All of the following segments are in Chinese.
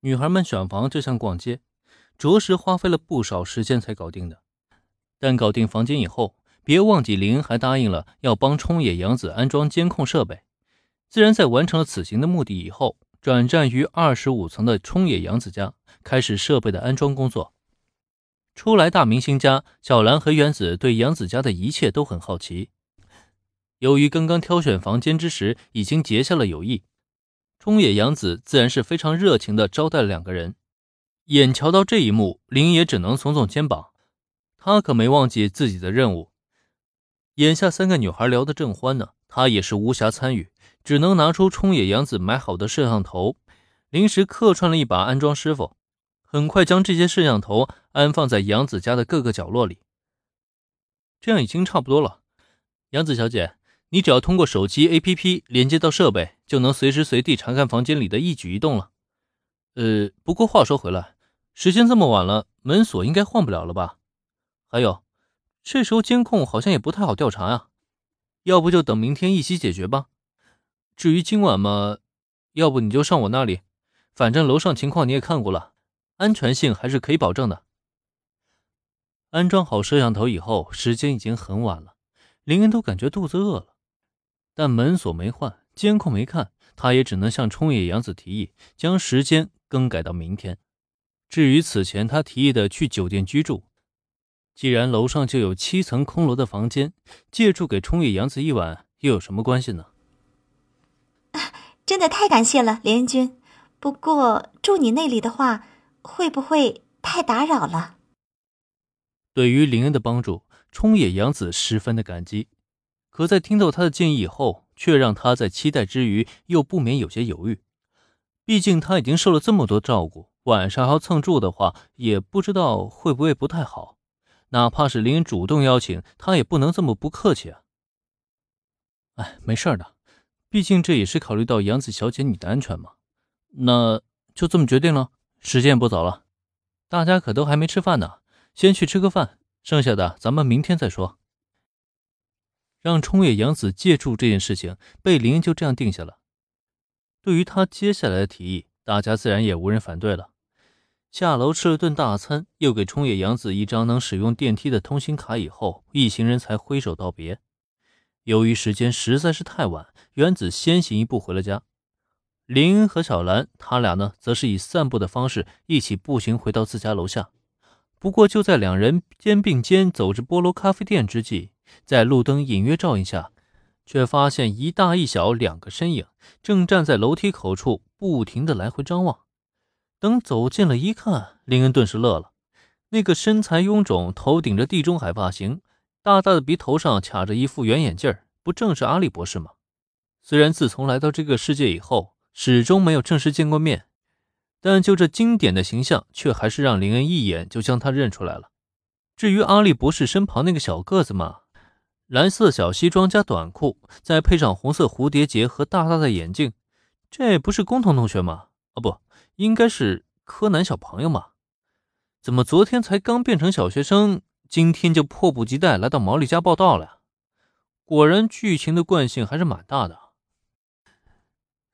女孩们选房就像逛街，着实花费了不少时间才搞定的。但搞定房间以后，别忘记林还答应了要帮冲野洋子安装监控设备。自然在完成了此行的目的以后，转战于二十五层的冲野洋子家，开始设备的安装工作。初来大明星家，小兰和原子对杨子家的一切都很好奇。由于刚刚挑选房间之时已经结下了友谊，冲野洋子自然是非常热情的招待了两个人。眼瞧到这一幕，林也只能耸耸肩膀，他可没忘记自己的任务。眼下三个女孩聊得正欢呢，他也是无暇参与，只能拿出冲野洋子买好的摄像头，临时客串了一把安装师傅，很快将这些摄像头安放在杨子家的各个角落里。这样已经差不多了，杨子小姐。你只要通过手机 APP 连接到设备，就能随时随地查看房间里的一举一动了。呃，不过话说回来，时间这么晚了，门锁应该换不了了吧？还有，这时候监控好像也不太好调查呀。要不就等明天一起解决吧。至于今晚嘛，要不你就上我那里，反正楼上情况你也看过了，安全性还是可以保证的。安装好摄像头以后，时间已经很晚了，林恩都感觉肚子饿了。但门锁没换，监控没看，他也只能向冲野洋子提议将时间更改到明天。至于此前他提议的去酒店居住，既然楼上就有七层空楼的房间，借住给冲野洋子一晚又有什么关系呢？真的太感谢了，连恩君。不过住你那里的话，会不会太打扰了？对于林恩的帮助，冲野洋子十分的感激。可在听到他的建议以后，却让他在期待之余又不免有些犹豫。毕竟他已经受了这么多照顾，晚上还要蹭住的话，也不知道会不会不太好。哪怕是林恩主动邀请，他也不能这么不客气啊。哎，没事的，毕竟这也是考虑到杨子小姐你的安全嘛。那就这么决定了。时间不早了，大家可都还没吃饭呢，先去吃个饭，剩下的咱们明天再说。让冲野洋子借住这件事情被林就这样定下了。对于他接下来的提议，大家自然也无人反对了。下楼吃了顿大餐，又给冲野洋子一张能使用电梯的通行卡以后，一行人才挥手道别。由于时间实在是太晚，原子先行一步回了家。林恩和小兰他俩呢，则是以散步的方式一起步行回到自家楼下。不过就在两人肩并肩走至菠萝咖啡店之际，在路灯隐约照应下，却发现一大一小两个身影正站在楼梯口处，不停的来回张望。等走近了一看，林恩顿时乐了。那个身材臃肿、头顶着地中海发型、大大的鼻头上卡着一副圆眼镜不正是阿笠博士吗？虽然自从来到这个世界以后，始终没有正式见过面，但就这经典的形象，却还是让林恩一眼就将他认出来了。至于阿笠博士身旁那个小个子嘛，蓝色小西装加短裤，再配上红色蝴蝶结和大大的眼镜，这不是工藤同学吗？啊，不，应该是柯南小朋友吗？怎么昨天才刚变成小学生，今天就迫不及待来到毛利家报道了？果然剧情的惯性还是蛮大的。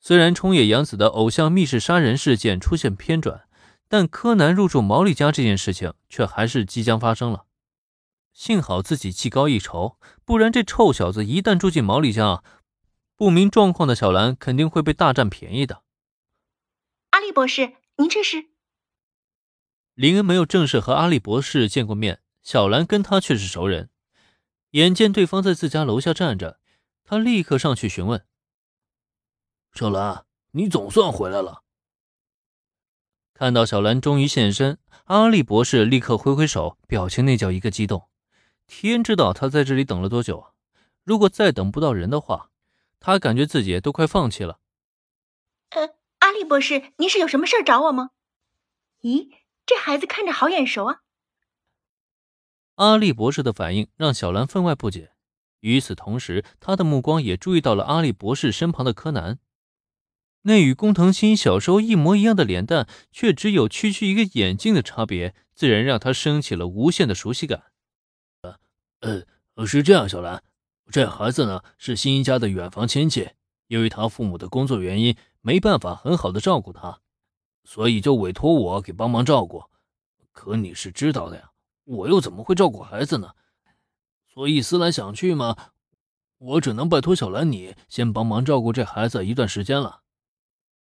虽然冲野洋子的偶像密室杀人事件出现偏转，但柯南入住毛利家这件事情却还是即将发生了。幸好自己技高一筹，不然这臭小子一旦住进毛利家，不明状况的小兰肯定会被大占便宜的。阿笠博士，您这是？林恩没有正式和阿笠博士见过面，小兰跟他却是熟人。眼见对方在自家楼下站着，他立刻上去询问：“小兰，你总算回来了。”看到小兰终于现身，阿笠博士立刻挥挥手，表情那叫一个激动。天知道他在这里等了多久啊！如果再等不到人的话，他感觉自己都快放弃了。呃，阿笠博士，您是有什么事找我吗？咦，这孩子看着好眼熟啊！阿笠博士的反应让小兰分外不解。与此同时，他的目光也注意到了阿笠博士身旁的柯南，那与工藤新小时候一模一样的脸蛋，却只有区区一个眼镜的差别，自然让他升起了无限的熟悉感。呃，是这样，小兰，这孩子呢是新一家的远房亲戚，由于他父母的工作原因，没办法很好的照顾他，所以就委托我给帮忙照顾。可你是知道的呀，我又怎么会照顾孩子呢？所以思来想去嘛，我只能拜托小兰你先帮忙照顾这孩子一段时间了。